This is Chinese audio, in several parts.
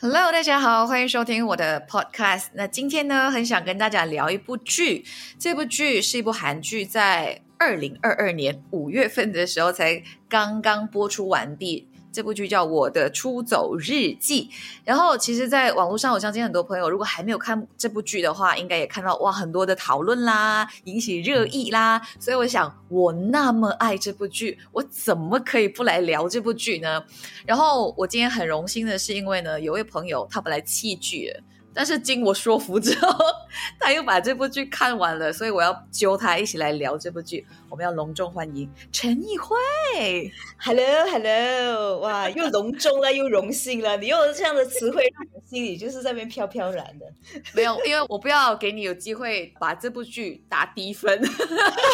Hello，大家好，欢迎收听我的 Podcast。那今天呢，很想跟大家聊一部剧。这部剧是一部韩剧，在二零二二年五月份的时候才刚刚播出完毕。这部剧叫《我的出走日记》，然后其实，在网络上，我相信很多朋友如果还没有看这部剧的话，应该也看到哇很多的讨论啦，引起热议啦。所以我想，我那么爱这部剧，我怎么可以不来聊这部剧呢？然后我今天很荣幸的是，因为呢，有位朋友他本来弃剧了。但是经我说服之后，他又把这部剧看完了，所以我要揪他一起来聊这部剧。我们要隆重欢迎陈奕慧，Hello，Hello，哇，又隆重了，又荣幸了。你用这样的词汇，让我心里就是在那边飘飘然的。没有，因为我不要给你有机会把这部剧打低分，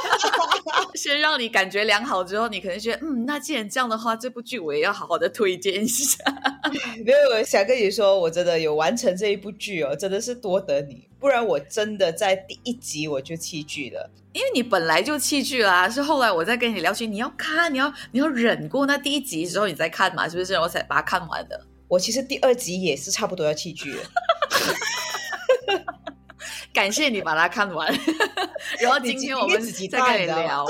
先让你感觉良好之后，你可能觉得，嗯，那既然这样的话，这部剧我也要好好的推荐一下。没有，想跟你说，我真的有完成这一部剧哦，真的是多得你，不然我真的在第一集我就弃剧了。因为你本来就弃剧啦，是后来我在跟你聊起，你要看，你要你要忍过那第一集之后你再看嘛，是不是？我才把它看完的。我其实第二集也是差不多要弃剧了。感谢你把它看完，然后今天我们再跟你聊。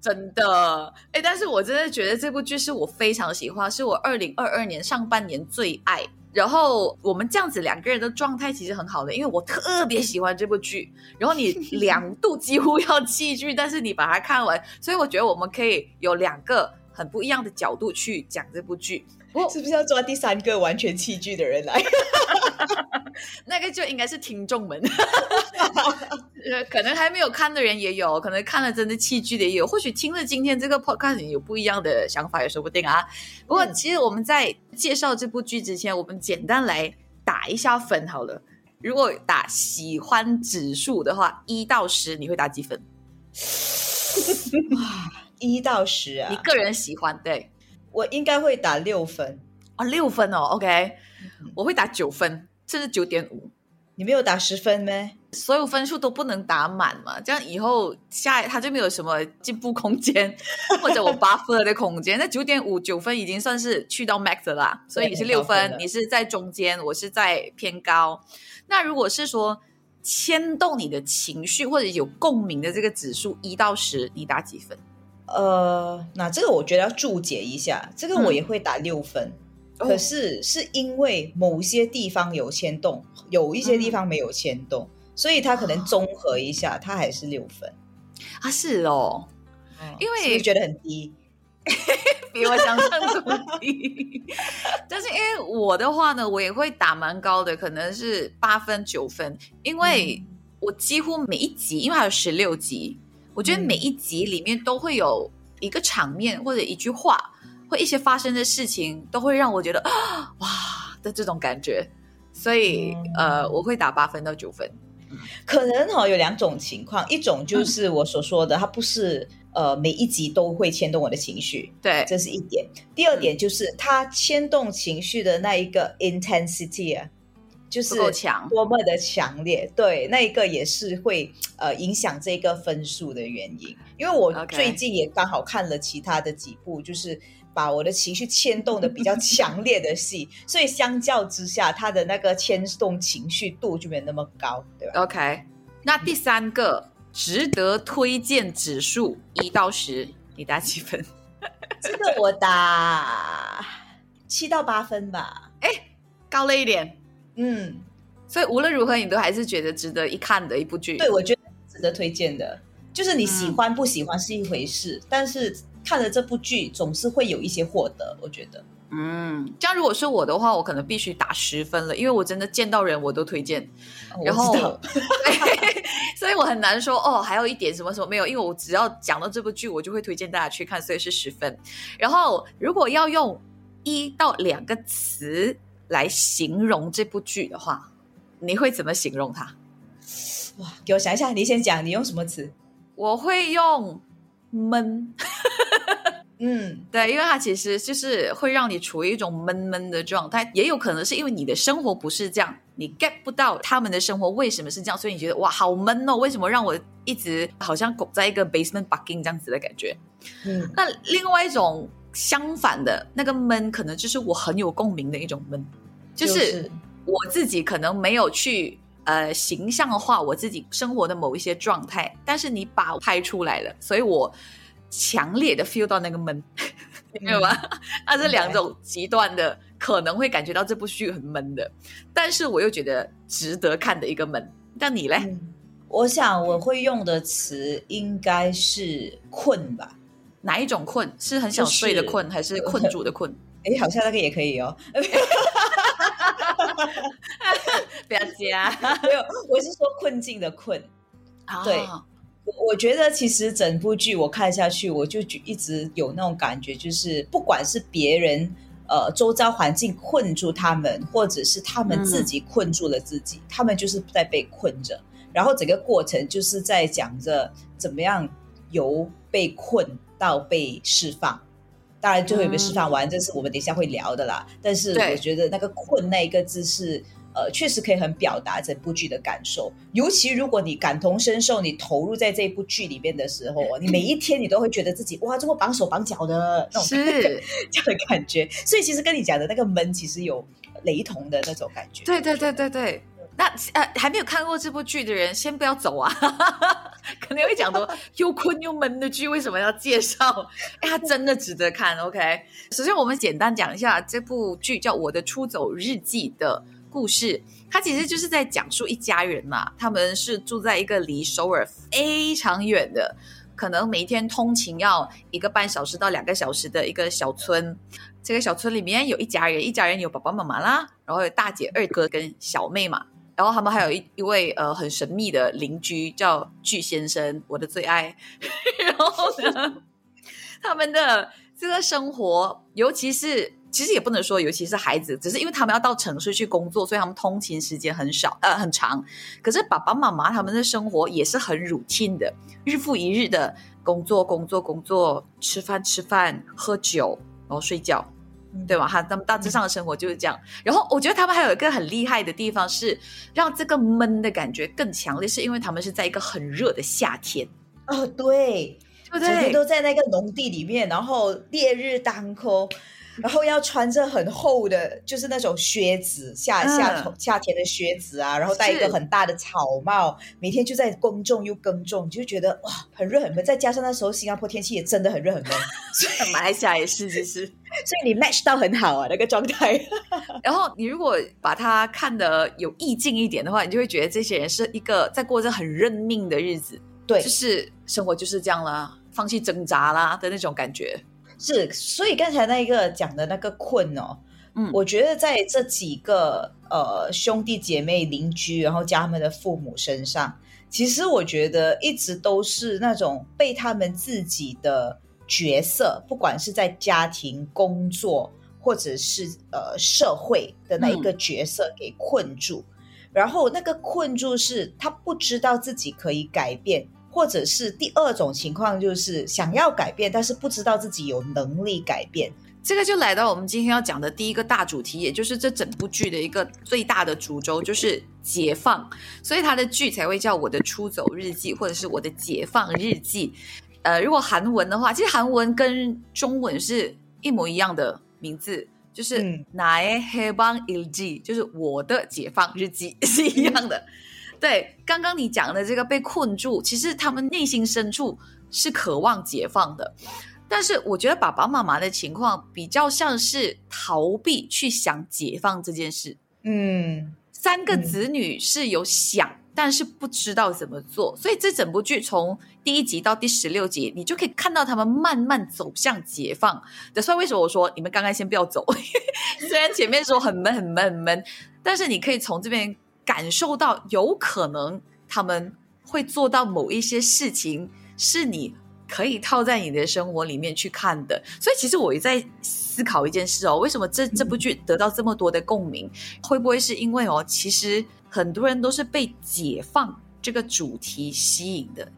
真的，哎，但是我真的觉得这部剧是我非常喜欢，是我二零二二年上半年最爱。然后我们这样子两个人的状态其实很好的，因为我特别喜欢这部剧。然后你 两度几乎要弃剧，但是你把它看完，所以我觉得我们可以有两个很不一样的角度去讲这部剧。是不是要抓第三个完全弃剧的人来？那个就应该是听众们，呃，可能还没有看的人也有，可能看了真的弃剧的也有，或许听了今天这个 podcast 有不一样的想法也说不定啊。不过，其实我们在介绍这部剧之前，我们简单来打一下分好了。如果打喜欢指数的话，一到十，你会打几分？一到十啊？你个人喜欢？对。我应该会打六分啊，六分哦，OK，我会打九分，甚至九点五。你没有打十分咩？所有分数都不能打满嘛，这样以后下他就没有什么进步空间，或者我 buffer 的空间。那九点五九分已经算是去到 max 了，所以你是六分，你是在中间，我是在偏高。那如果是说牵动你的情绪或者有共鸣的这个指数一到十，你打几分？呃，那这个我觉得要注解一下，这个我也会打六分，可是是因为某些地方有牵动，有一些地方没有牵动，所以它可能综合一下，它还是六分啊。是哦，因为觉得很低，比我想象中低。但是因为我的话呢，我也会打蛮高的，可能是八分九分，因为我几乎每一集，因为还有十六集。我觉得每一集里面都会有一个场面或者一句话，或一些发生的事情，都会让我觉得啊哇的这种感觉，所以呃，我会打八分到九分。可能哈有两种情况，一种就是我所说的，它不是呃每一集都会牵动我的情绪，对，这是一点。第二点就是它牵动情绪的那一个 intensity 啊。就是多么的强烈，对，那一个也是会呃影响这个分数的原因。因为我最近也刚好看了其他的几部，就是把我的情绪牵动的比较强烈的戏，所以相较之下，它的那个牵动情绪度就没那么高，对吧？OK，那第三个值得推荐指数一到十，你打几分？这个我打七到八分吧。哎，高了一点。嗯，所以无论如何，你都还是觉得值得一看的一部剧。对，我觉得值得推荐的，就是你喜欢不喜欢是一回事，但是看了这部剧总是会有一些获得。我觉得，嗯，这样如果是我的话，我可能必须打十分了，因为我真的见到人我都推荐。然后，所以我很难说哦，还有一点什么什么没有，因为我只要讲到这部剧，我就会推荐大家去看，所以是十分。然后，如果要用一到两个词。来形容这部剧的话，你会怎么形容它？哇，给我想一下，你先讲，你用什么词？我会用闷。嗯，对，因为它其实就是会让你处于一种闷闷的状态，也有可能是因为你的生活不是这样，你 get 不到他们的生活为什么是这样，所以你觉得哇，好闷哦，为什么让我一直好像拱在一个 basement bugging 这样子的感觉？嗯，那另外一种相反的那个闷，可能就是我很有共鸣的一种闷。就是我自己可能没有去呃形象化我自己生活的某一些状态，但是你把拍出来了，所以我强烈的 feel 到那个闷，明白吗？那是两种极端的，可能会感觉到这部剧很闷的，但是我又觉得值得看的一个闷。那你嘞？我想我会用的词应该是困吧？哪一种困？是很想睡的困，还是困住的困？哎，好像那个也可以哦。不要加，没有，我是说困境的困。对，我觉得其实整部剧我看下去，我就一直有那种感觉，就是不管是别人呃周遭环境困住他们，或者是他们自己困住了自己，他们就是在被困着。然后整个过程就是在讲着怎么样由被困到被释放。当然最后有没有释放完，这是我们等一下会聊的啦。但是我觉得那个“困”那一个字是，呃，确实可以很表达整部剧的感受。尤其如果你感同身受，你投入在这一部剧里面的时候，你每一天你都会觉得自己哇，这么绑手绑脚的那种，是 这样的感觉。所以其实跟你讲的那个闷，其实有雷同的那种感觉。对对对对对。那呃，还没有看过这部剧的人，先不要走啊！可能会讲多又 困又闷的剧，为什么要介绍？哎，它真的值得看。OK，首先我们简单讲一下这部剧叫《我的出走日记》的故事。它其实就是在讲述一家人嘛，他们是住在一个离首尔非常远的，可能每天通勤要一个半小时到两个小时的一个小村。这个小村里面有一家人，一家人有爸爸妈妈啦，然后有大姐、二哥跟小妹嘛。然后他们还有一一位呃很神秘的邻居叫巨先生，我的最爱。然后呢，他们的这个生活，尤其是其实也不能说，尤其是孩子，只是因为他们要到城市去工作，所以他们通勤时间很少，呃很长。可是爸爸妈妈他们的生活也是很 routine 的，日复一日的工作，工作，工作，吃饭，吃饭，喝酒，然后睡觉。对吧？哈，他们大致上的生活就是这样。然后我觉得他们还有一个很厉害的地方，是让这个闷的感觉更强烈，是因为他们是在一个很热的夏天。哦，对，对整天都在那个农地里面，然后烈日当空。然后要穿着很厚的，就是那种靴子，夏夏夏天的靴子啊，然后戴一个很大的草帽，每天就在耕种又耕种，就觉得哇，很热很闷。再加上那时候新加坡天气也真的很热很闷，马来西亚也是，其实，所以你 match 到很好啊那个状态。然后你如果把它看得有意境一点的话，你就会觉得这些人是一个在过着很认命的日子，对，就是生活就是这样啦，放弃挣扎啦的那种感觉。是，所以刚才那一个讲的那个困哦，嗯，我觉得在这几个呃兄弟姐妹邻居，然后加他们的父母身上，其实我觉得一直都是那种被他们自己的角色，不管是在家庭、工作，或者是呃社会的那一个角色给困住，然后那个困住是他不知道自己可以改变。或者是第二种情况，就是想要改变，但是不知道自己有能力改变。这个就来到我们今天要讲的第一个大主题，也就是这整部剧的一个最大的主轴，就是解放。所以它的剧才会叫《我的出走日记》或者是《我的解放日记》。呃，如果韩文的话，其实韩文跟中文是一模一样的名字，就是《나의해방일记》，就是我的解放日记是一样的。 对，刚刚你讲的这个被困住，其实他们内心深处是渴望解放的，但是我觉得爸爸妈妈的情况比较像是逃避去想解放这件事。嗯，三个子女是有想，但是不知道怎么做，所以这整部剧从第一集到第十六集，你就可以看到他们慢慢走向解放的。所以为什么我说你们刚刚先不要走？虽然前面说很闷、很闷、很闷，但是你可以从这边。感受到有可能他们会做到某一些事情，是你可以套在你的生活里面去看的。所以其实我也在思考一件事哦，为什么这这部剧得到这么多的共鸣？会不会是因为哦，其实很多人都是被解放这个主题吸引的？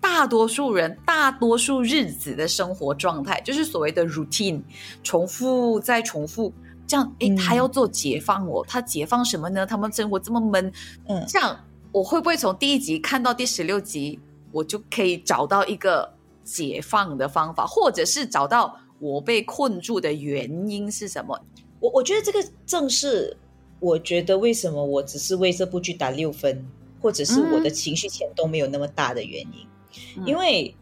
大多数人大多数日子的生活状态，就是所谓的 routine，重复再重复。这样，哎，他要做解放我，他解放什么呢？他们生活这么闷，嗯，这样我会不会从第一集看到第十六集，我就可以找到一个解放的方法，或者是找到我被困住的原因是什么？我我觉得这个正是我觉得为什么我只是为这部剧打六分，或者是我的情绪牵动没有那么大的原因，因为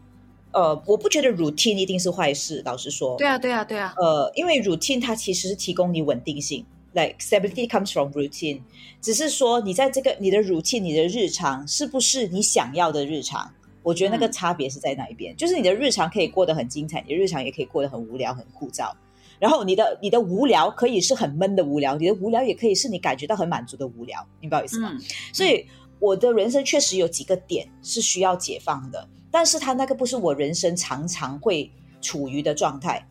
呃，我不觉得 routine 一定是坏事。老实说，对啊，对啊，对啊。呃，因为 routine 它其实是提供你稳定性，like stability comes from routine。只是说你在这个你的 routine，你的日常是不是你想要的日常？我觉得那个差别是在哪一边？就是你的日常可以过得很精彩，你的日常也可以过得很无聊、很枯燥。然后你的你的无聊可以是很闷的无聊，你的无聊也可以是你感觉到很满足的无聊，明白我意思吗？所以我的人生确实有几个点是需要解放的，但是他那个不是我人生常常会处于的状态，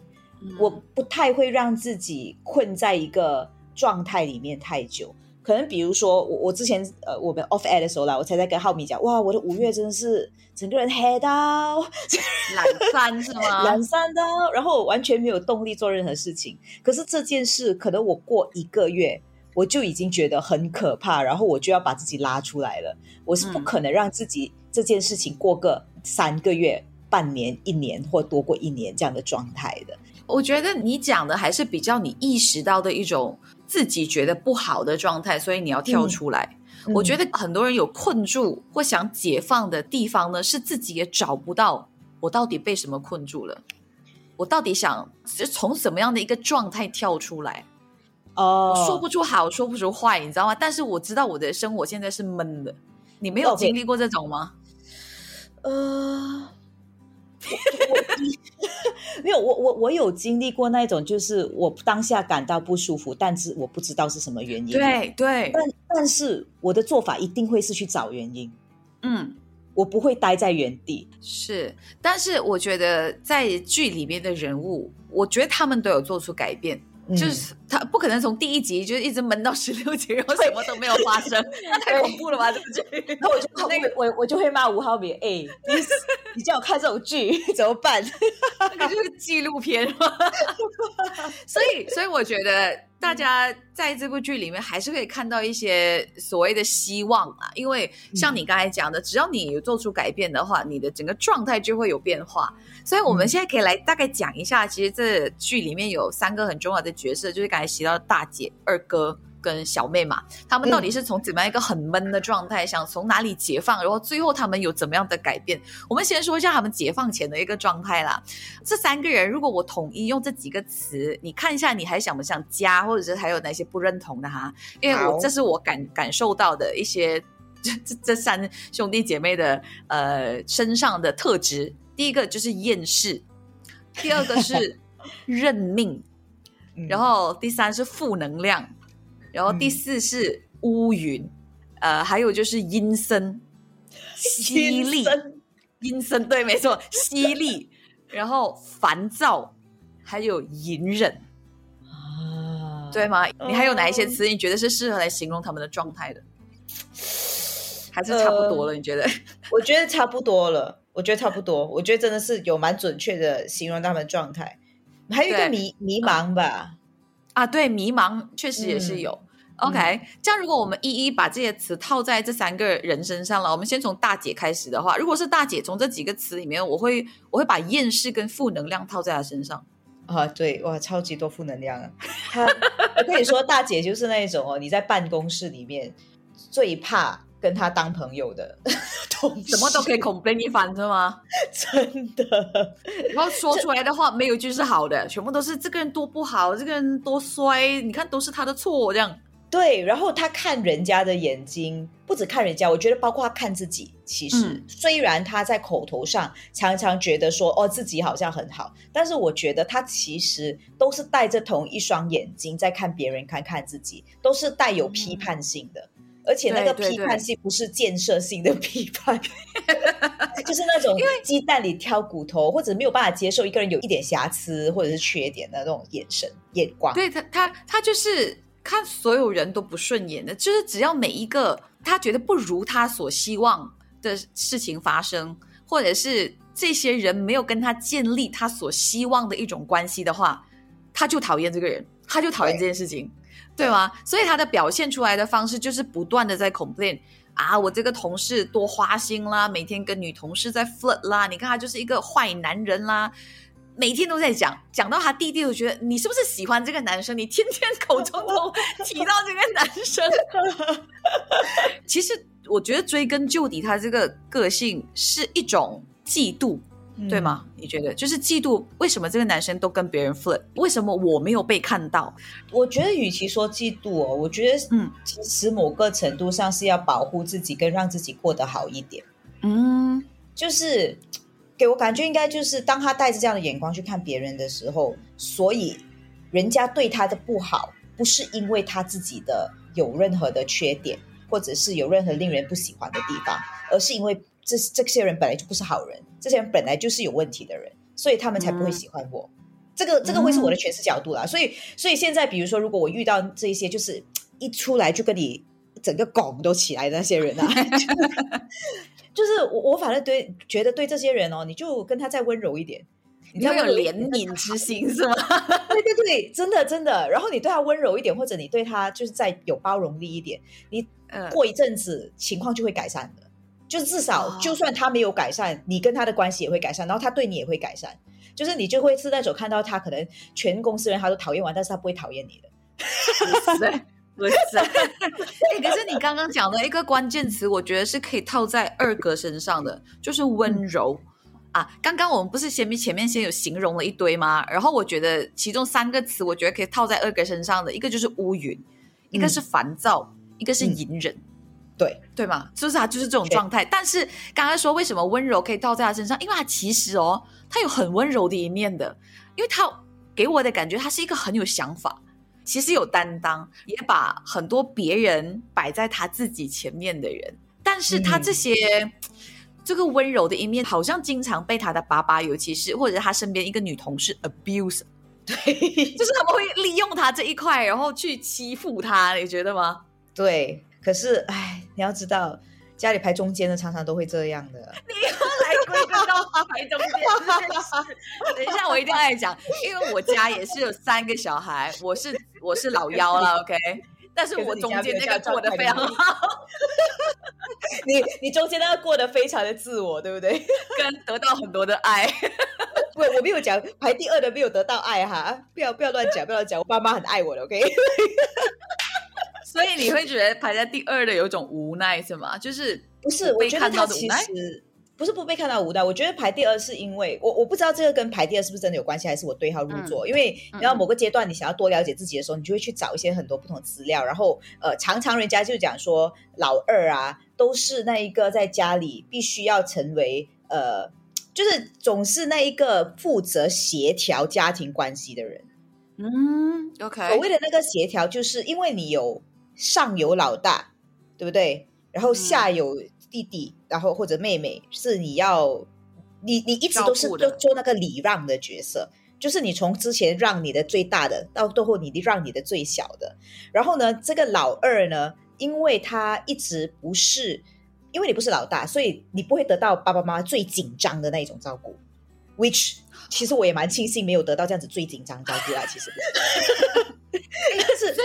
我不太会让自己困在一个状态里面太久。可能比如说我我之前呃我们 off air 的时候啦，我才在跟浩米讲，哇，我的五月真的是整个人黑到懒散是吗？懒散的，然后我完全没有动力做任何事情。可是这件事，可能我过一个月我就已经觉得很可怕，然后我就要把自己拉出来了。我是不可能让自己这件事情过个三个月、半年、一年或多过一年这样的状态的。我觉得你讲的还是比较你意识到的一种。自己觉得不好的状态，所以你要跳出来。我觉得很多人有困住或想解放的地方呢，是自己也找不到。我到底被什么困住了？我到底想从什么样的一个状态跳出来？哦，说不出好，说不出坏，你知道吗？但是我知道我的生活现在是闷的。你没有经历过这种吗？呃。没有，我我我有经历过那种，就是我当下感到不舒服，但是我不知道是什么原因。对对，但但是我的做法一定会是去找原因。嗯，我不会待在原地。是，但是我觉得在剧里面的人物，我觉得他们都有做出改变。就是他不可能从第一集就一直闷到十六集，然后什么都没有发生，那太恐怖了吧？这个剧，那我就那个我我就会骂吴浩明，哎，你你叫我看这种剧怎么办？那个就是纪录片 所以所以我觉得大家在这部剧里面还是可以看到一些所谓的希望啊，因为像你刚才讲的，只要你有做出改变的话，你的整个状态就会有变化。所以，我们现在可以来大概讲一下，其实这剧里面有三个很重要的角色，就是刚才提到大姐、二哥跟小妹嘛。他们到底是从怎么样一个很闷的状态，想从哪里解放，然后最后他们有怎么样的改变？我们先说一下他们解放前的一个状态啦。这三个人，如果我统一用这几个词，你看一下，你还想不想加，或者是还有哪些不认同的哈？因为我这是我感感受到的一些这这这三兄弟姐妹的呃身上的特质。第一个就是厌世，第二个是 认命，然后第三是负能量，然后第四是乌云，呃，还有就是阴森、犀利、阴森，对，没错，犀利，然后烦躁，还有隐忍。啊，对吗？你还有哪一些词你觉得是适合来形容他们的状态的？还是差不多了？你觉得？我觉得差不多了。我觉得差不多，我觉得真的是有蛮准确的形容他们状态，还有一个迷迷茫吧，啊，对，迷茫确实也是有。OK，这样如果我们一一把这些词套在这三个人身上了，我们先从大姐开始的话，如果是大姐，从这几个词里面，我会我会把厌世跟负能量套在她身上。啊，对，哇，超级多负能量啊！我跟你说，大姐就是那一种哦，你在办公室里面最怕。跟他当朋友的，什么都可以 complain 一番，是吗？真的，然后说出来的话没有一句是好的，全部都是这个人多不好，这个人多衰，你看都是他的错，这样。对，然后他看人家的眼睛，不止看人家，我觉得包括他看自己。其实，虽然他在口头上常常觉得说哦自己好像很好，但是我觉得他其实都是带着同一双眼睛在看别人，看看自己，都是带有批判性的。而且那个批判性不是建设性的批判，就是那种鸡蛋里挑骨头，或者没有办法接受一个人有一点瑕疵或者是缺点的那种眼神眼光。对他，他他就是看所有人都不顺眼的，就是只要每一个他觉得不如他所希望的事情发生，或者是这些人没有跟他建立他所希望的一种关系的话，他就讨厌这个人，他就讨厌这件事情。对吗？所以他的表现出来的方式就是不断的在 complain 啊，我这个同事多花心啦，每天跟女同事在 flirt 啦，你看他就是一个坏男人啦。每天都在讲，讲到他弟弟都觉得你是不是喜欢这个男生？你天天口中都提到这个男生。其实我觉得追根究底，他这个个性是一种嫉妒。对吗？你觉得就是嫉妒？为什么这个男生都跟别人 flirt？为什么我没有被看到？我觉得，与其说嫉妒哦，我觉得，嗯，其实某个程度上是要保护自己，跟让自己过得好一点。嗯，就是给我感觉，应该就是当他带着这样的眼光去看别人的时候，所以人家对他的不好，不是因为他自己的有任何的缺点，或者是有任何令人不喜欢的地方，而是因为。这这些人本来就不是好人，这些人本来就是有问题的人，所以他们才不会喜欢我。这个这个会是我的诠释角度啦。所以所以现在，比如说，如果我遇到这些，就是一出来就跟你整个拱都起来的那些人啊，就是我我反正对觉得对这些人哦，你就跟他再温柔一点，你要有怜悯之心是吗？对对对，真的真的。然后你对他温柔一点，或者你对他就是再有包容力一点，你过一阵子情况就会改善的。就至少，就算他没有改善，你跟他的关系也会改善，然后他对你也会改善。就是你就会是那种看到他可能全公司人他都讨厌完，但是他不会讨厌你的。不是，不是。可是你刚刚讲的一个关键词，我觉得是可以套在二哥身上的，就是温柔啊。刚刚我们不是前面前面先有形容了一堆吗？然后我觉得其中三个词，我觉得可以套在二哥身上的一个就是乌云，一个是烦躁，一个是隐忍。对对吗？就是他就是这种状态。但是刚刚说为什么温柔可以套在他身上？因为他其实哦，他有很温柔的一面的。因为他给我的感觉，他是一个很有想法，其实有担当，也把很多别人摆在他自己前面的人。但是他这些这个温柔的一面，好像经常被他的爸爸，尤其是或者他身边一个女同事 abuse。对，就是他们会利用他这一块，然后去欺负他。你觉得吗？对。可是，哎，你要知道，家里排中间的常常都会这样的。你又来归根到排中间，等一下我一定要讲，因为我家也是有三个小孩，我是我是老幺了，OK。但是我中间那个过得非常好。你你中间那个过得非常的自我，对不对？跟得到很多的爱。不，我没有讲排第二的没有得到爱哈，不要不要乱讲，不要乱讲，我爸妈很爱我的，OK。所以你会觉得排在第二的有一种无奈是吗？就是不是？我觉得他其实不是不被看到无奈。我觉得排第二是因为我我不知道这个跟排第二是不是真的有关系，还是我对号入座。因为然后某个阶段你想要多了解自己的时候，你就会去找一些很多不同的资料。然后呃，常常人家就讲说老二啊，都是那一个在家里必须要成为呃，就是总是那一个负责协调家庭关系的人。嗯，OK。所谓的那个协调，就是因为你有。上有老大，对不对？然后下有弟弟，然后或者妹妹，是你要你你一直都是做做那个礼让的角色，就是你从之前让你的最大的，到最后你让你的最小的。然后呢，这个老二呢，因为他一直不是，因为你不是老大，所以你不会得到爸爸妈妈最紧张的那一种照顾。Which 其实我也蛮庆幸没有得到这样子最紧张照顾啊，其实，但是。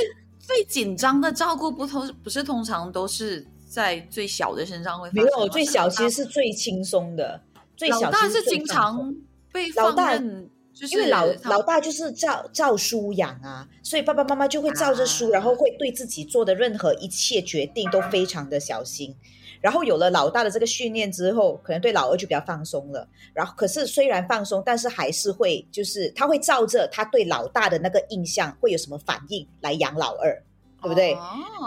最紧张的照顾不通不是通常都是在最小的身上会没有最小其实是最轻松的，最小大是经常被老大，因为老老大就是照照书养啊，所以爸爸妈妈就会照着书，然后会对自己做的任何一切决定都非常的小心。然后有了老大的这个训练之后，可能对老二就比较放松了。然后可是虽然放松，但是还是会就是他会照着他对老大的那个印象会有什么反应来养老二，对不对？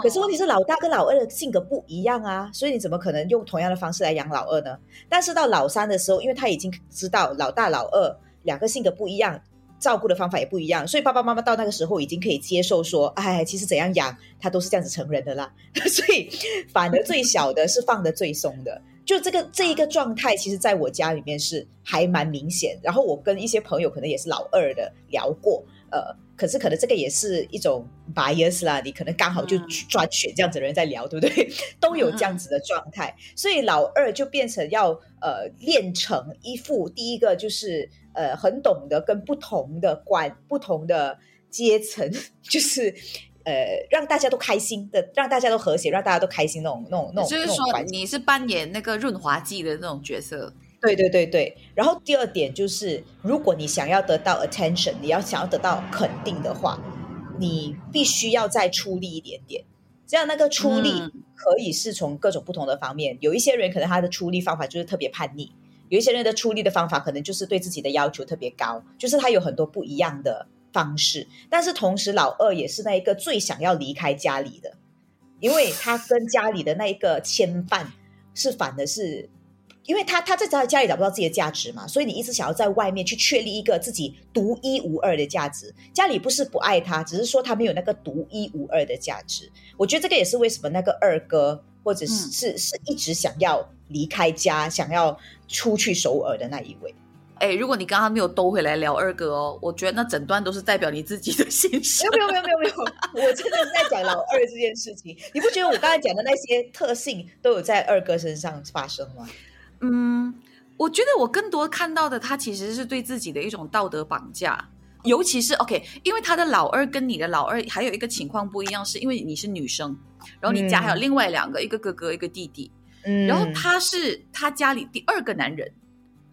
可是问题是老大跟老二的性格不一样啊，所以你怎么可能用同样的方式来养老二呢？但是到老三的时候，因为他已经知道老大老二两个性格不一样。照顾的方法也不一样，所以爸爸妈妈到那个时候已经可以接受说，哎，其实怎样养他都是这样子成人的啦。所以反而最小的是放的最松的，就这个这一个状态，其实在我家里面是还蛮明显。然后我跟一些朋友可能也是老二的聊过，呃，可是可能这个也是一种 bias 啦，你可能刚好就专选这样子的人在聊，对不对？都有这样子的状态，所以老二就变成要呃练成一副第一个就是。呃，很懂得跟不同的管、不同的阶层，就是呃，让大家都开心的，让大家都和谐，让大家都开心那种、那种、那种。就是说，你是扮演那个润滑剂的那种角色。对对对对。然后第二点就是，如果你想要得到 attention，你要想要得到肯定的话，你必须要再出力一点点。这样那个出力可以是从各种不同的方面。有一些人可能他的出力方法就是特别叛逆，有一些人的出力的方法可能就是对自己的要求特别高，就是他有很多不一样的方式。但是同时，老二也是那一个最想要离开家里的。因为他跟家里的那一个牵绊是反的，是因为他他在他家里找不到自己的价值嘛，所以你一直想要在外面去确立一个自己独一无二的价值。家里不是不爱他，只是说他没有那个独一无二的价值。我觉得这个也是为什么那个二哥或者是是是一直想要离开家，想要出去首尔的那一位。哎，如果你刚刚没有兜回来聊二哥哦，我觉得那整段都是代表你自己的心声。没有没有没有没有没有，我真的是在讲老二这件事情。你不觉得我刚才讲的那些特性都有在二哥身上发生吗？嗯，我觉得我更多看到的，他其实是对自己的一种道德绑架。尤其是 OK，因为他的老二跟你的老二还有一个情况不一样，是因为你是女生，然后你家还有另外两个，一个哥哥一个弟弟，嗯，然后他是他家里第二个男人。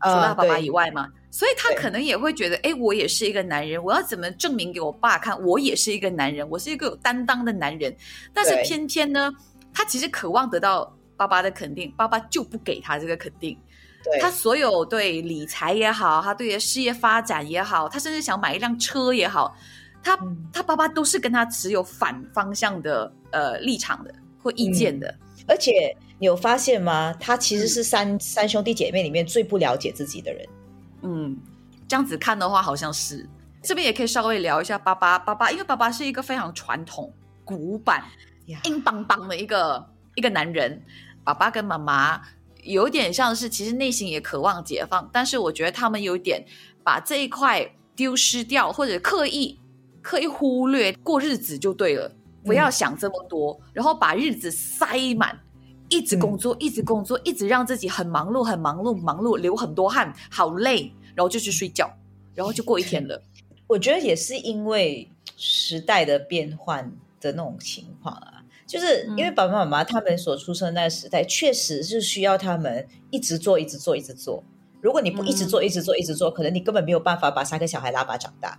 除了爸爸以外嘛，所以他可能也会觉得，哎，我也是一个男人，我要怎么证明给我爸看，我也是一个男人，我是一个有担当的男人。但是偏偏呢，他其实渴望得到爸爸的肯定，爸爸就不给他这个肯定。他所有对理财也好，他对事业发展也好，他甚至想买一辆车也好，他他爸爸都是跟他持有反方向的呃立场的或意见的，而且。你有发现吗？他其实是三三兄弟姐妹里面最不了解自己的人。嗯，这样子看的话，好像是这边也可以稍微聊一下爸爸。爸爸，因为爸爸是一个非常传统、古板、硬邦邦的一个一个男人。爸爸跟妈妈有点像是，其实内心也渴望解放，但是我觉得他们有点把这一块丢失掉，或者刻意刻意忽略过日子就对了，不要想这么多，然后把日子塞满。一直工作，一直工作，一直让自己很忙碌，很忙碌，忙碌，流很多汗，好累，然后就去睡觉，然后就过一天了。我觉得也是因为时代的变换的那种情况啊，就是因为爸爸妈妈他们所出生那个时代，确实是需要他们一直做，一直做，一直做。如果你不一直做，一直做，一直做，可能你根本没有办法把三个小孩拉拔长大。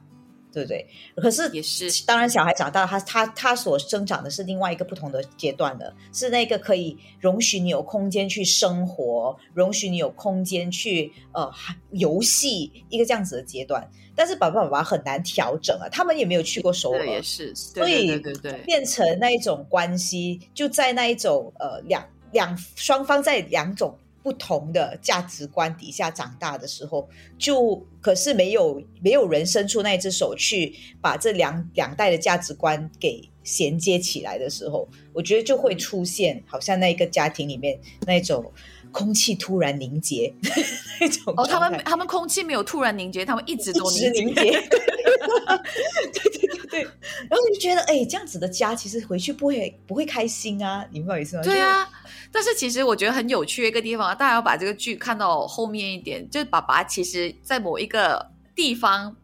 对不对？可是也是，当然，小孩长大，他他他所生长的是另外一个不同的阶段的，是那个可以容许你有空间去生活，容许你有空间去呃游戏一个这样子的阶段。但是爸爸妈妈很难调整啊，他们也没有去过首尔，也是，所以对对对，变成那一种关系，就在那一种呃两两双方在两种。不同的价值观底下长大的时候，就可是没有没有人伸出那一只手去把这两两代的价值观给衔接起来的时候，我觉得就会出现好像那一个家庭里面那种空气突然凝结那种。哦，他们他们空气没有突然凝结，他们一直都凝结。对对对对，然后就觉得哎，这样子的家其实回去不会不会开心啊，你不好意思吗？对啊。但是其实我觉得很有趣的一个地方，大家要把这个剧看到后面一点，就是爸爸其实在某一个地方、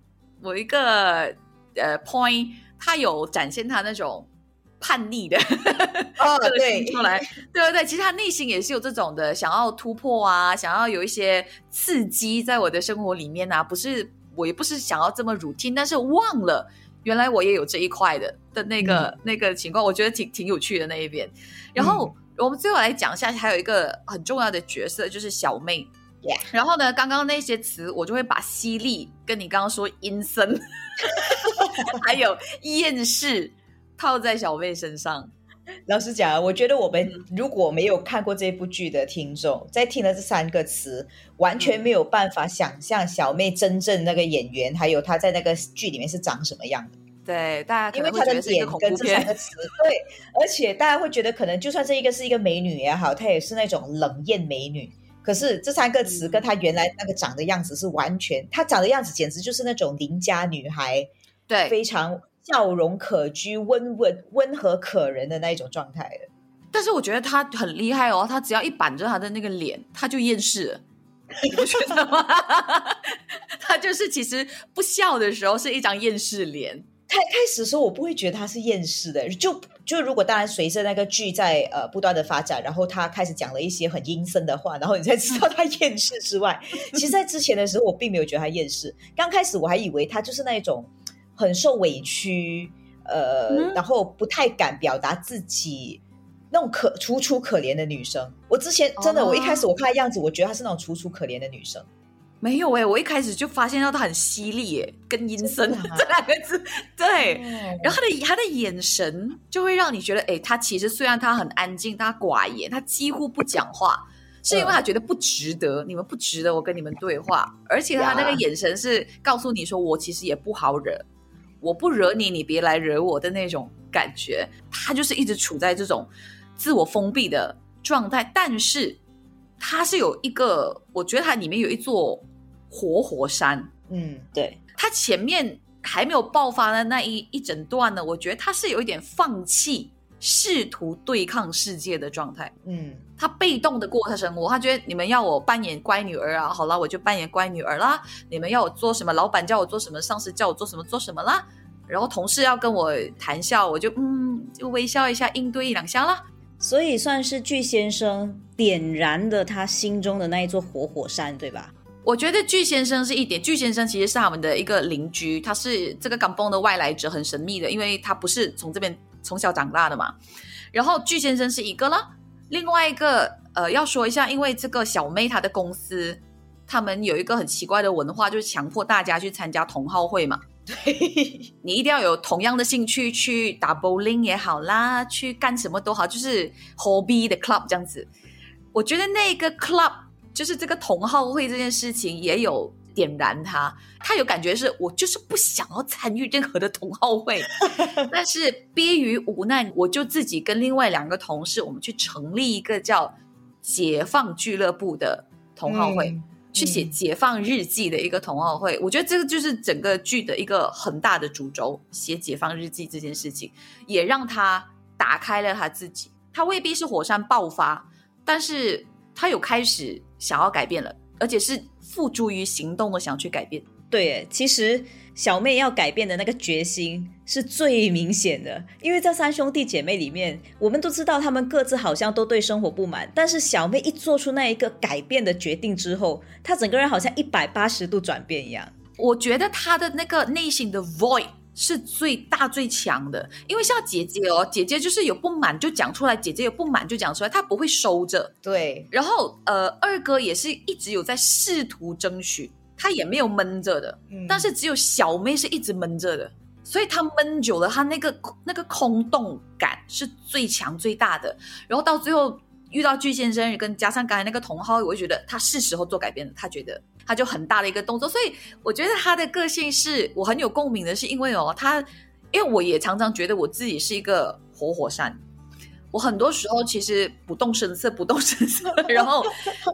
某一个呃 point，他有展现他那种叛逆的哦，对。出来，对对对，其实他内心也是有这种的，想要突破啊，想要有一些刺激在我的生活里面啊，不是我也不是想要这么 routine，但是忘了原来我也有这一块的的那个那个情况，我觉得挺挺有趣的那一边，然后。我们最后来讲一下，还有一个很重要的角色就是小妹。然后呢，刚刚那些词我就会把犀利跟你刚刚说阴森，还有厌世套在小妹身上。老实讲，我觉得我们如果没有看过这部剧的听众，在听了这三个词，完全没有办法想象小妹真正那个演员，还有她在那个剧里面是长什么样的。对，大家因为她的脸跟这三个词，对，而且大家会觉得可能就算这一个是一个美女也好，她也是那种冷艳美女。可是这三个词跟她原来那个长的样子是完全，她长的样子简直就是那种邻家女孩，对，非常笑容可掬、温温温和可人的那一种状态的。但是我觉得他很厉害哦，他只要一板着他的那个脸，他就厌世，你不觉得吗？他就是其实不笑的时候是一张厌世脸。开开始的时候，我不会觉得他是厌世的，就就如果当然随着那个剧在呃不断的发展，然后他开始讲了一些很阴森的话，然后你才知道他厌世之外，其实，在之前的时候，我并没有觉得他厌世。刚开始我还以为他就是那种很受委屈，呃，然后不太敢表达自己那种可楚楚可怜的女生。我之前真的，我一开始我看她样子，我觉得她是那种楚楚可怜的女生。没有哎，我一开始就发现到她很犀利哎，跟阴森 这两个字，对。然后她的她的眼神就会让你觉得，哎，她其实虽然她很安静，她寡言，她几乎不讲话，是因为她觉得不值得，你们不值得我跟你们对话。而且她那个眼神是告诉你说，我其实也不好惹，我不惹你，你别来惹我的那种感觉。他就是一直处在这种自我封闭的状态，但是他是有一个，我觉得他里面有一座。活火山，嗯，对，他前面还没有爆发的那一一整段呢，我觉得他是有一点放弃，试图对抗世界的状态，嗯，他被动的过他生活，他觉得你们要我扮演乖女儿啊，好了，我就扮演乖女儿啦，你们要我做什么，老板叫我做什么，上司叫我做什么，做什么啦，然后同事要跟我谈笑，我就嗯，就微笑一下，应对一两下啦。所以算是巨先生点燃了他心中的那一座活火山，对吧？我觉得巨先生是一点，巨先生其实是他们的一个邻居，他是这个港崩的外来者，很神秘的，因为他不是从这边从小长大的嘛。然后巨先生是一个了，另外一个呃要说一下，因为这个小妹她的公司，他们有一个很奇怪的文化，就是强迫大家去参加同好会嘛。对，你一定要有同样的兴趣去打 bowling 也好啦，去干什么都好，就是 hobby 的 club 这样子。我觉得那个 club。就是这个同好会这件事情也有点燃他，他有感觉是我就是不想要参与任何的同好会，但是憋于无奈，我就自己跟另外两个同事，我们去成立一个叫解放俱乐部的同好会，去写解放日记的一个同好会。我觉得这个就是整个剧的一个很大的主轴，写解放日记这件事情，也让他打开了他自己。他未必是火山爆发，但是他有开始。想要改变了，而且是付诸于行动的想去改变。对，其实小妹要改变的那个决心是最明显的，因为在三兄弟姐妹里面，我们都知道他们各自好像都对生活不满，但是小妹一做出那一个改变的决定之后，她整个人好像一百八十度转变一样。我觉得她的那个内心的 void。是最大最强的，因为像姐姐哦，姐姐就是有不满就讲出来，姐姐有不满就讲出来，她不会收着。对，然后呃，二哥也是一直有在试图争取，他也没有闷着的。嗯，但是只有小妹是一直闷着的，所以她闷久了，她那个那个空洞感是最强最大的。然后到最后遇到巨先生，跟加上刚才那个同号，我就觉得他是时候做改变了。他觉得。他就很大的一个动作，所以我觉得他的个性是我很有共鸣的，是因为哦，他因为我也常常觉得我自己是一个活火山，我很多时候其实不动声色，不动声色，然后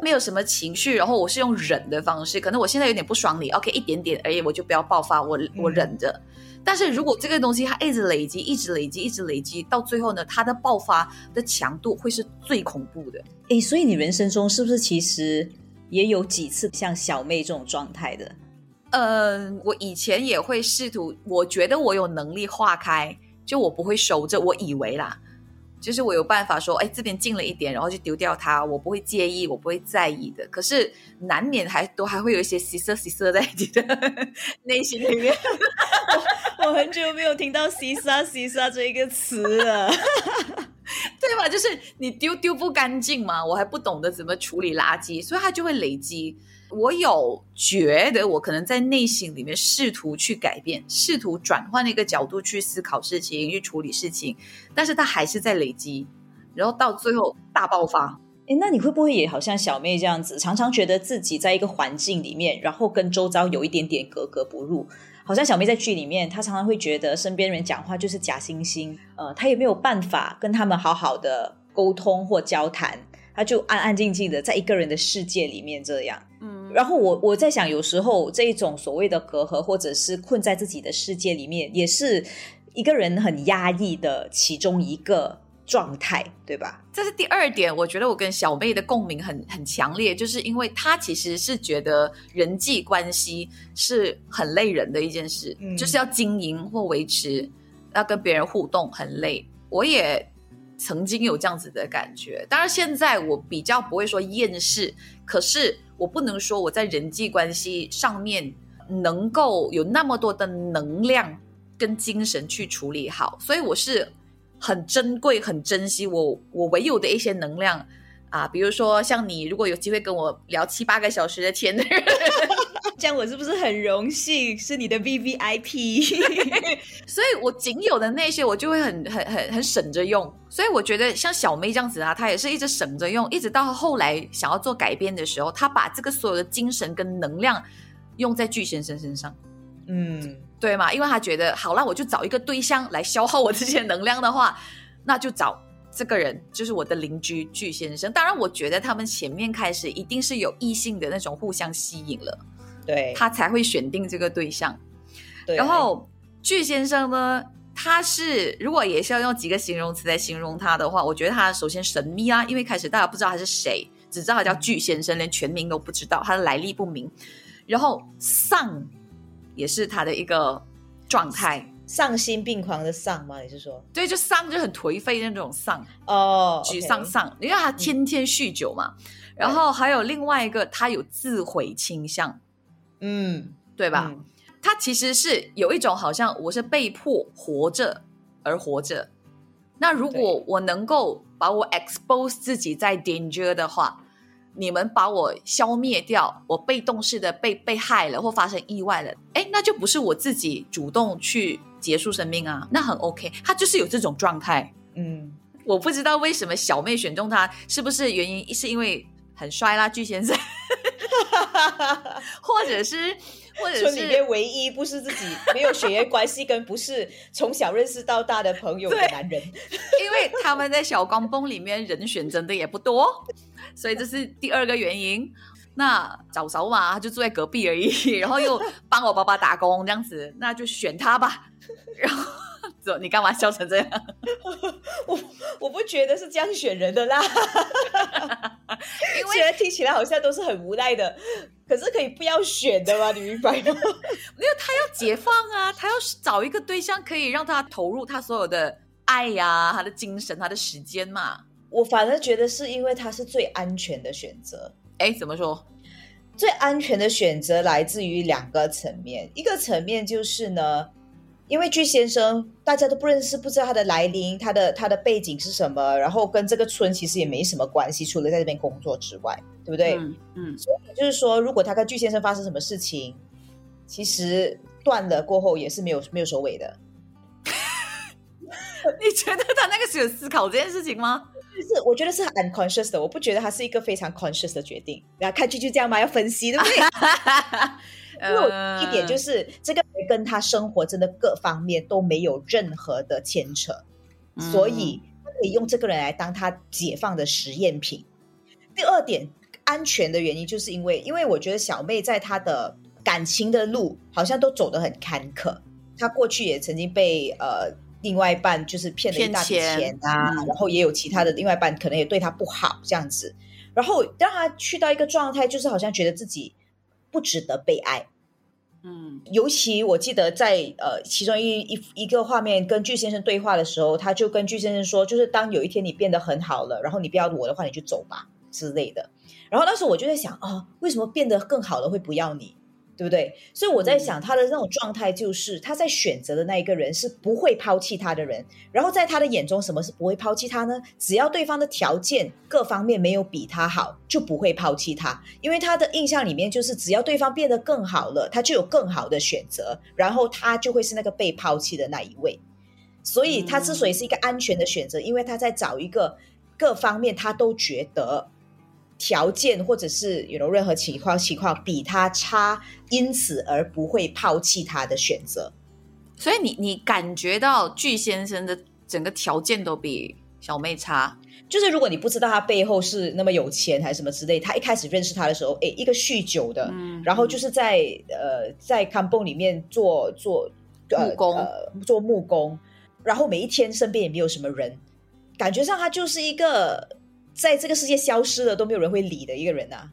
没有什么情绪，然后我是用忍的方式，可能我现在有点不爽你，OK，一点点而已，我就不要爆发，我我忍着。但是如果这个东西它一直累积，一直累积，一直累积，到最后呢，它的爆发的强度会是最恐怖的。诶，所以你人生中是不是其实？也有几次像小妹这种状态的，嗯，我以前也会试图，我觉得我有能力化开，就我不会守着，我以为啦，就是我有办法说，哎，这边近了一点，然后就丢掉它，我不会介意，我不会在意的。可是难免还都还会有一些稀色稀色在你的 内心里面。我很久没有听到稀沙稀沙这一个词了。就是你丢丢不干净嘛，我还不懂得怎么处理垃圾，所以它就会累积。我有觉得我可能在内心里面试图去改变，试图转换一个角度去思考事情、去处理事情，但是它还是在累积，然后到最后大爆发。哎，那你会不会也好像小妹这样子，常常觉得自己在一个环境里面，然后跟周遭有一点点格格不入？好像小妹在剧里面，她常常会觉得身边人讲话就是假惺惺，呃，她也没有办法跟他们好好的沟通或交谈，她就安安静静的在一个人的世界里面这样。嗯，然后我我在想，有时候这一种所谓的隔阂，或者是困在自己的世界里面，也是一个人很压抑的其中一个状态，对吧？这是第二点，我觉得我跟小妹的共鸣很很强烈，就是因为她其实是觉得人际关系是很累人的一件事，就是要经营或维持，要跟别人互动很累。我也曾经有这样子的感觉，当然现在我比较不会说厌世，可是我不能说我在人际关系上面能够有那么多的能量跟精神去处理好，所以我是。很珍贵，很珍惜我我唯有的一些能量啊，比如说像你，如果有机会跟我聊七八个小时的天的人，这样我是不是很荣幸是你的 V V I P？所以我仅有的那些，我就会很很很很省着用。所以我觉得像小妹这样子啊，她也是一直省着用，一直到后来想要做改变的时候，她把这个所有的精神跟能量用在巨先生身上。嗯。对嘛？因为他觉得好了，我就找一个对象来消耗我这些能量的话，那就找这个人，就是我的邻居巨先生。当然，我觉得他们前面开始一定是有异性的那种互相吸引了，对他才会选定这个对象。对然后巨先生呢，他是如果也是要用几个形容词来形容他的话，我觉得他首先神秘啊，因为开始大家不知道他是谁，只知道他叫巨先生，连全名都不知道，他的来历不明。然后丧。也是他的一个状态，丧心病狂的丧吗？你是说？对，就丧就很颓废那种丧哦，沮丧丧。因为他天天酗酒嘛，然后还有另外一个，他有自毁倾向，嗯，对吧？他其实是有一种好像我是被迫活着而活着。那如果我能够把我 expose 自己在 danger 的话。你们把我消灭掉，我被动式的被被害了或发生意外了，哎，那就不是我自己主动去结束生命啊，那很 OK，他就是有这种状态。嗯，我不知道为什么小妹选中他，是不是原因是因为很帅啦，巨先生，或者是。或者村里面唯一不是自己没有血缘关系跟不是从小认识到大的朋友的男人，因为他们在小光崩里面人选真的也不多，所以这是第二个原因。那早熟嘛，他就住在隔壁而已，然后又帮我爸爸打工这样子，那就选他吧。然后，你干嘛笑成这样？我我不觉得是这样选人的啦，因为听起来好像都是很无奈的。可是可以不要选的吗？你明白吗？没有，他要解放啊！他要找一个对象，可以让他投入他所有的爱呀，他的精神，他的时间嘛。我反而觉得是因为他是最安全的选择。哎，怎么说？最安全的选择来自于两个层面，一个层面就是呢。因为巨先生大家都不认识，不知道他的来临，他的他的背景是什么，然后跟这个村其实也没什么关系，除了在这边工作之外，对不对？嗯，所以就是说，如果他跟巨先生发生什么事情，其实断了过后也是没有没有收尾的。你觉得他那个是有思考这件事情吗？是，我觉得是 unconscious 的，我不觉得它是一个非常 conscious 的决定。然后看剧就这样吗？要分析，对不对？因为一点就是这个人跟他生活真的各方面都没有任何的牵扯，所以他可以用这个人来当他解放的实验品。第二点，安全的原因就是因为，因为我觉得小妹在她的感情的路好像都走得很坎坷，她过去也曾经被呃另外一半就是骗了一大笔钱啊，然后也有其他的另外一半可能也对他不好这样子，然后让他去到一个状态，就是好像觉得自己。不值得被爱，嗯，尤其我记得在呃其中一一一个画面跟巨先生对话的时候，他就跟巨先生说，就是当有一天你变得很好了，然后你不要我的话，你就走吧之类的。然后那时候我就在想啊，为什么变得更好了会不要你？对不对？所以我在想，他的那种状态就是他在选择的那一个人是不会抛弃他的人。然后在他的眼中，什么是不会抛弃他呢？只要对方的条件各方面没有比他好，就不会抛弃他。因为他的印象里面就是，只要对方变得更好了，他就有更好的选择，然后他就会是那个被抛弃的那一位。所以，他之所以是一个安全的选择，因为他在找一个各方面他都觉得。条件或者是有任何情况情况比他差，因此而不会抛弃他的选择。所以你你感觉到巨先生的整个条件都比小妹差，就是如果你不知道他背后是那么有钱还是什么之类，他一开始认识他的时候，哎，一个酗酒的，然后就是在呃在康蹦里面做做木工，做木工，然后每一天身边也没有什么人。感觉上他就是一个在这个世界消失了都没有人会理的一个人啊，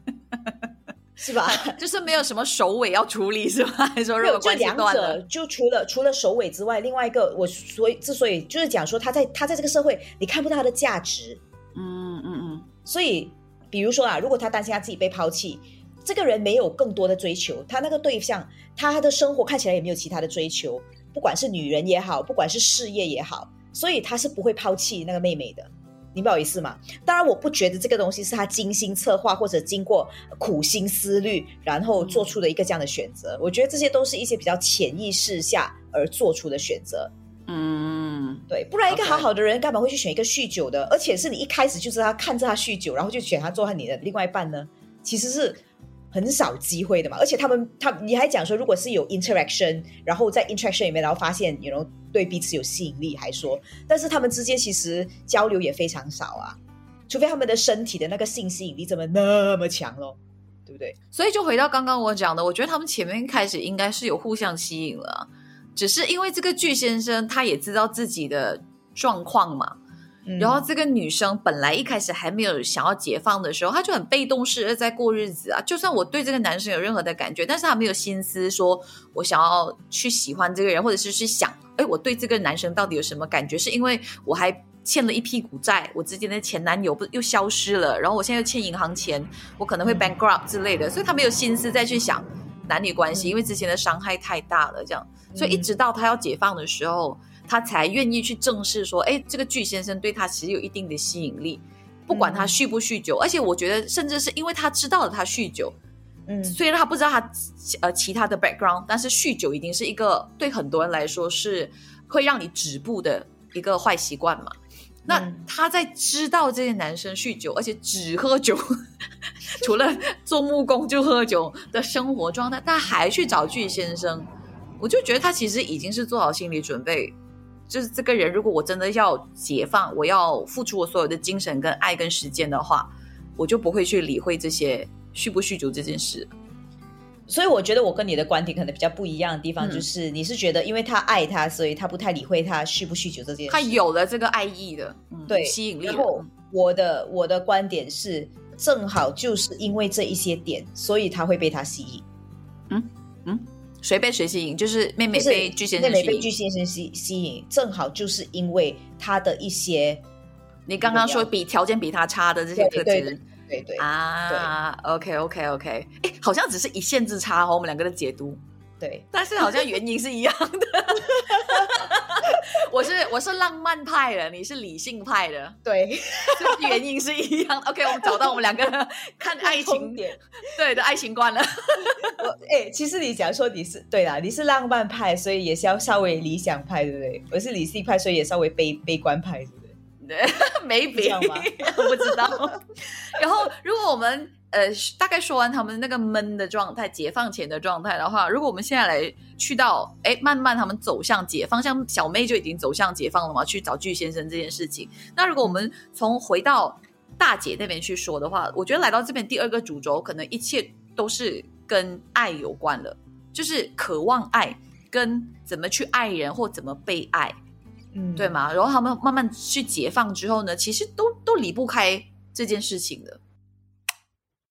是吧？就是没有什么首尾要处理，是吧？还是说如果关系断了，就除了除了首尾之外，另外一个我所以之所以就是讲说他在他在这个社会，你看不到他的价值，嗯嗯嗯，所以比如说啊，如果他担心他自己被抛弃。这个人没有更多的追求，他那个对象，他的生活看起来也没有其他的追求，不管是女人也好，不管是事业也好，所以他是不会抛弃那个妹妹的，明白我意思吗？当然，我不觉得这个东西是他精心策划或者经过苦心思虑，然后做出的一个这样的选择。我觉得这些都是一些比较潜意识下而做出的选择。嗯，对，不然一个好好的人干嘛会去选一个酗酒的？而且是你一开始就知道他看着他酗酒，然后就选他做你的另外一半呢？其实是。很少机会的嘛，而且他们他你还讲说，如果是有 interaction，然后在 interaction 里面，然后发现，you know 对彼此有吸引力，还说，但是他们之间其实交流也非常少啊，除非他们的身体的那个性吸引力怎么那么强咯，对不对？所以就回到刚刚我讲的，我觉得他们前面开始应该是有互相吸引了，只是因为这个巨先生他也知道自己的状况嘛。然后这个女生本来一开始还没有想要解放的时候，她就很被动式的在过日子啊。就算我对这个男生有任何的感觉，但是她没有心思说我想要去喜欢这个人，或者是去想，哎，我对这个男生到底有什么感觉？是因为我还欠了一屁股债，我之前的前男友不又消失了，然后我现在又欠银行钱，我可能会 bankrupt 之类的，所以她没有心思再去想男女关系，因为之前的伤害太大了，这样，所以一直到她要解放的时候。他才愿意去正视说，哎，这个巨先生对他其实有一定的吸引力，不管他酗不酗酒，而且我觉得，甚至是因为他知道了他酗酒，嗯，虽然他不知道他呃其他的 background，但是酗酒已经是一个对很多人来说是会让你止步的一个坏习惯嘛。那他在知道这些男生酗酒，而且只喝酒，除了做木工就喝酒的生活状态，他还去找巨先生，我就觉得他其实已经是做好心理准备。就是这个人，如果我真的要解放，我要付出我所有的精神、跟爱、跟时间的话，我就不会去理会这些续不酗酒这件事。所以我觉得我跟你的观点可能比较不一样的地方，就是你是觉得因为他爱他，所以他不太理会他酗不酗酒这件事。他有了这个爱意的，对吸引力。然后我的我的观点是，正好就是因为这一些点，所以他会被他吸引。嗯嗯。谁被谁吸引？就是妹妹被巨先生妹妹被巨先生吸吸引，正好就是因为他的一些，你刚刚说比条件比他差的这些特质，对对啊对，OK OK OK，哎，好像只是一线之差哦，我们两个的解读。对，但是好像原因是一样的。我是我是浪漫派的，你是理性派的，对，原因是一样。OK，我们找到我们两个看爱情点，对的爱情观了。我哎，其实你假如说你是对啦，你是浪漫派，所以也是要稍微理想派，对不对？我是理性派，所以也稍微悲悲观派，对不对？对，没比我？不知道。然后，如果我们。呃，大概说完他们那个闷的状态，解放前的状态的话，如果我们现在来去到，哎，慢慢他们走向解放，像小妹就已经走向解放了嘛，去找巨先生这件事情。那如果我们从回到大姐那边去说的话，我觉得来到这边第二个主轴，可能一切都是跟爱有关了，就是渴望爱跟怎么去爱人或怎么被爱，嗯，对吗？然后他们慢慢去解放之后呢，其实都都离不开这件事情的。